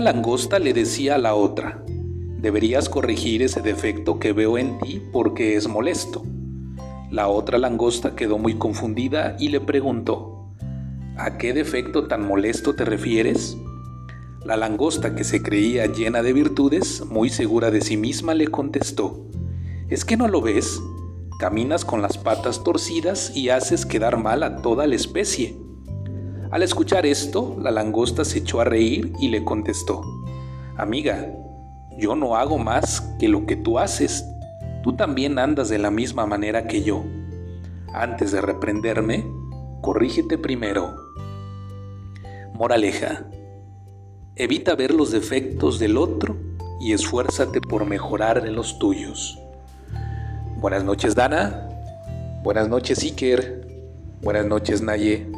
Langosta le decía a la otra, deberías corregir ese defecto que veo en ti porque es molesto. La otra langosta quedó muy confundida y le preguntó, ¿a qué defecto tan molesto te refieres? La langosta, que se creía llena de virtudes, muy segura de sí misma, le contestó, ¿es que no lo ves? Caminas con las patas torcidas y haces quedar mal a toda la especie. Al escuchar esto, la langosta se echó a reír y le contestó, Amiga, yo no hago más que lo que tú haces. Tú también andas de la misma manera que yo. Antes de reprenderme, corrígete primero. Moraleja. Evita ver los defectos del otro y esfuérzate por mejorar los tuyos. Buenas noches Dana. Buenas noches Iker. Buenas noches Naye.